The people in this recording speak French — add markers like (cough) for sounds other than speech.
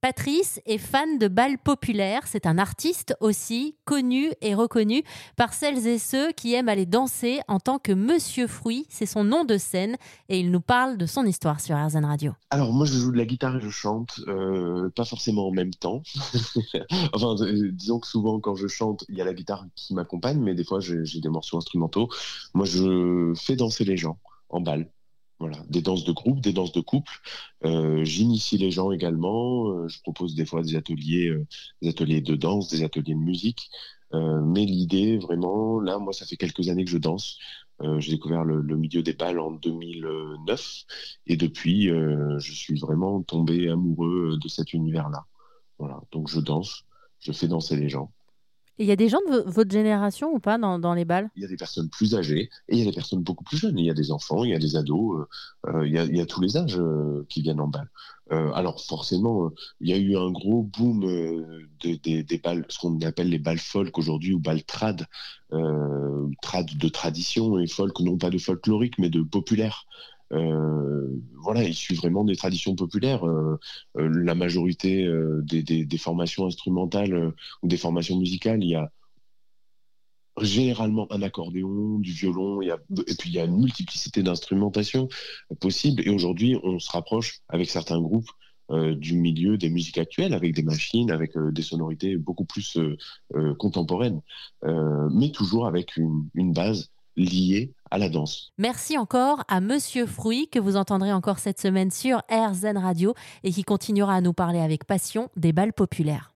Patrice est fan de bal populaires. C'est un artiste aussi connu et reconnu par celles et ceux qui aiment aller danser en tant que Monsieur Fruit. C'est son nom de scène et il nous parle de son histoire sur RZN Radio. Alors moi je joue de la guitare et je chante, euh, pas forcément en même temps. (laughs) enfin euh, disons que souvent quand je chante il y a la guitare qui m'accompagne, mais des fois j'ai des morceaux instrumentaux. Moi je fais danser les gens en bal. Voilà, des danses de groupe, des danses de couple. Euh, j'initie les gens également. Euh, je propose des fois des ateliers, euh, ateliers de danse, des ateliers de musique. mais l'idée, vraiment, là, moi, ça fait quelques années que je danse. J'ai découvert le, milieu des balles en 2009 et depuis, je suis vraiment tombé amoureux de cet univers-là. Voilà, donc je danse, je fais danser les gens il y a des gens de votre génération ou pas dans, les balles? Il y a des personnes plus âgées et il y a des personnes beaucoup plus jeunes. Il y a des enfants, il y a des ados, euh, euh, il, y a, tous les âges euh, qui viennent en balle. alors forcément, il y a eu un gros boom des, des balles, ce qu'on appelle les balles folk aujourd'hui ou balles trad, trad de tradition et folk non pas de folklorique mais de populaire. Euh, voilà, issus vraiment des traditions populaires. Euh, euh, la majorité des, formations instrumentales ou des formations musicales, il y a généralement un accordéon, du violon, et puis il y a une multiplicité d'instrumentations possibles. Et aujourd'hui, on se rapproche avec certains groupes du milieu des musiques actuelles, avec des machines, avec des sonorités beaucoup plus contemporaines, mais toujours avec une base lié Merci encore à Monsieur Fruit que vous entendrez encore cette semaine sur RZN Radio et qui continuera à nous parler avec passion des balles populaires.